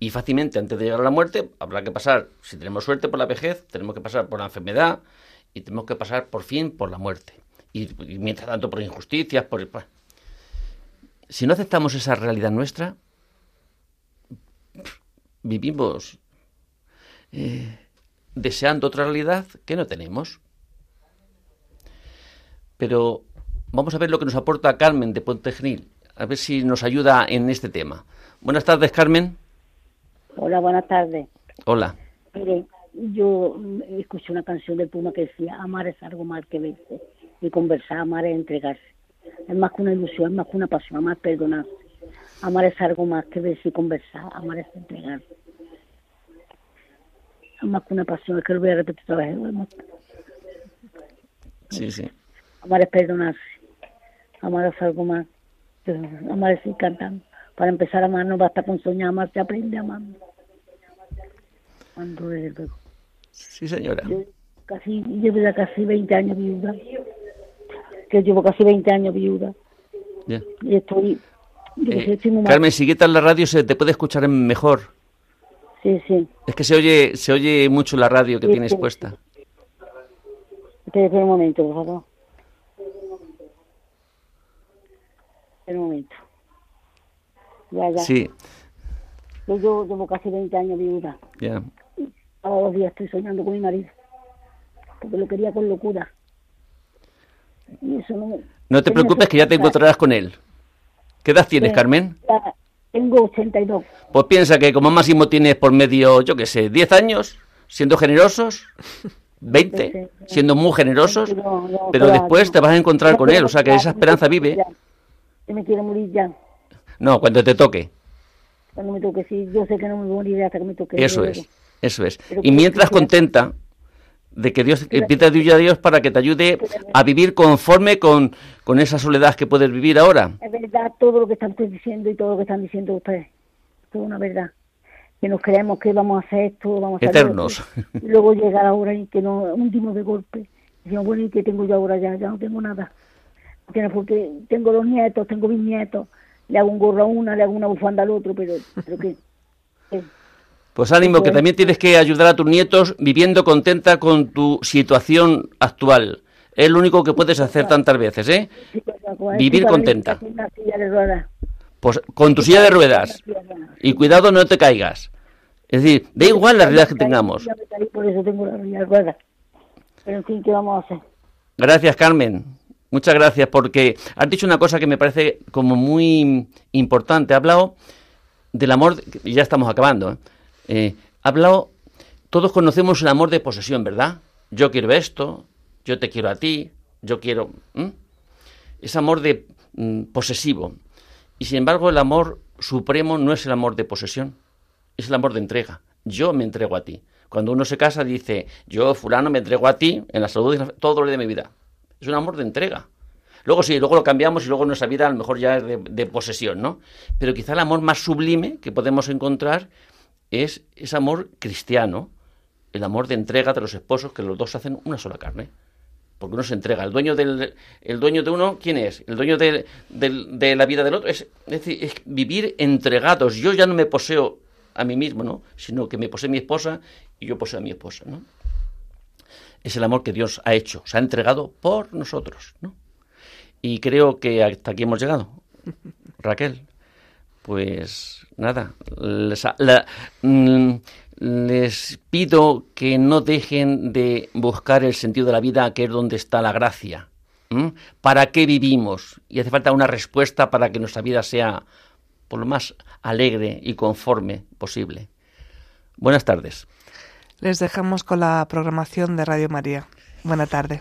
B: Y fácilmente, antes de llegar a la muerte, habrá que pasar, si tenemos suerte, por la vejez, tenemos que pasar por la enfermedad y tenemos que pasar por fin por la muerte. Y, mientras tanto por injusticias, por... Si no aceptamos esa realidad nuestra, vivimos eh, deseando otra realidad que no tenemos. Pero vamos a ver lo que nos aporta Carmen de Puente Genil, a ver si nos ayuda en este tema. Buenas tardes, Carmen.
G: Hola, buenas tardes.
B: Hola.
G: Mire, yo escuché una canción de Puma que decía, amar es algo más que verse, y conversar, amar es entregarse. Es más que una ilusión, es más que una pasión, amar es perdonarse. Amar es algo más que y conversar, amar es entregarse. Es más que una pasión, es que lo voy a repetir otra vez.
B: Sí, sí.
G: Amar es perdonarse. Amar es algo más. Amar es ir cantando. Para empezar a amar no basta con soñar, amar se aprende a amar. Cuando es luego.
B: Sí, señora.
G: Yo casi, llevo ya casi 20 años viuda. Que llevo casi 20 años viuda.
B: Ya.
G: Y estoy...
B: Eh, Carmen, si quitas la radio se te puede escuchar mejor.
G: Sí, sí.
B: Es que se oye, se oye mucho la radio que tienes puesta.
G: Espera un momento, por favor. Espera un momento.
B: Sí.
G: Yo, llevo casi 20 años viuda.
B: Ya.
G: Todos los días estoy soñando con mi marido. Porque lo quería con locura. Y eso no...
B: No te preocupes que ya te encontrarás con él. ¿Qué edad tienes, Carmen?
G: Tengo 82.
B: Pues piensa que como máximo tienes por medio, yo qué sé, 10 años, siendo generosos, 20, siendo muy generosos, pero después te vas a encontrar con él, o sea que esa esperanza vive.
G: Yo me quiero morir ya.
B: No, cuando te toque.
G: Cuando me toque, sí. Yo sé que no me voy a morir hasta que me toque.
B: Eso es, eso es. y mientras contenta de que Dios, pide a Dios para que te ayude a vivir conforme con, con esa soledad que puedes vivir ahora.
G: Es verdad todo lo que están diciendo y todo lo que están diciendo ustedes. Es una verdad. Que nos creemos que vamos a hacer esto, vamos a
B: Eternos.
G: Y luego llega la hora y que nos hundimos de golpe. Y decimos, bueno, ¿y qué tengo yo ahora ya? Ya no tengo nada. Porque tengo los nietos, tengo mis nietos le hago un gorro a una, le hago una bufanda al otro, pero, pero que...
B: Pues ánimo, que también tienes que ayudar a tus nietos viviendo contenta con tu situación actual. Es lo único que puedes hacer tantas veces, ¿eh? Vivir contenta. Pues con tu silla de ruedas. Y cuidado, no te caigas. Es decir, da igual la realidad que tengamos.
G: Por eso tengo Pero en fin, ¿qué vamos a hacer?
B: Gracias, Carmen. Muchas gracias, porque has dicho una cosa que me parece como muy importante. Ha hablado del amor, y ya estamos acabando. ¿eh? Eh ha hablado, todos conocemos el amor de posesión, ¿verdad? Yo quiero esto, yo te quiero a ti, yo quiero. Es amor de mm, posesivo. Y sin embargo, el amor supremo no es el amor de posesión, es el amor de entrega. Yo me entrego a ti. Cuando uno se casa, dice, yo, fulano, me entrego a ti en la salud y todo lo de mi vida. Es un amor de entrega. Luego sí, luego lo cambiamos y luego nuestra vida a lo mejor ya es de, posesión, ¿no? Pero quizá el amor más sublime que podemos encontrar es ese amor cristiano, el amor de entrega de los esposos que los dos hacen una sola carne. Porque uno se entrega. El dueño, del, el dueño de uno, ¿quién es? El dueño de, de la vida del otro. Es, decir, es vivir entregados. Yo ya no me poseo a mí mismo, ¿no? Sino que me posee mi esposa y yo poseo a mi esposa, ¿no? es el amor que Dios ha hecho, se ha entregado por nosotros, ¿no? Y creo que hasta aquí hemos llegado. Raquel, pues nada, les, mm, les, pido que no dejen de buscar el sentido de la vida, que es donde está la gracia. ¿Para qué vivimos? Y hace falta una respuesta para que nuestra vida sea por lo más alegre y conforme posible. Buenas tardes.
C: Les dejamos con la programación de Radio María. Buena tarde.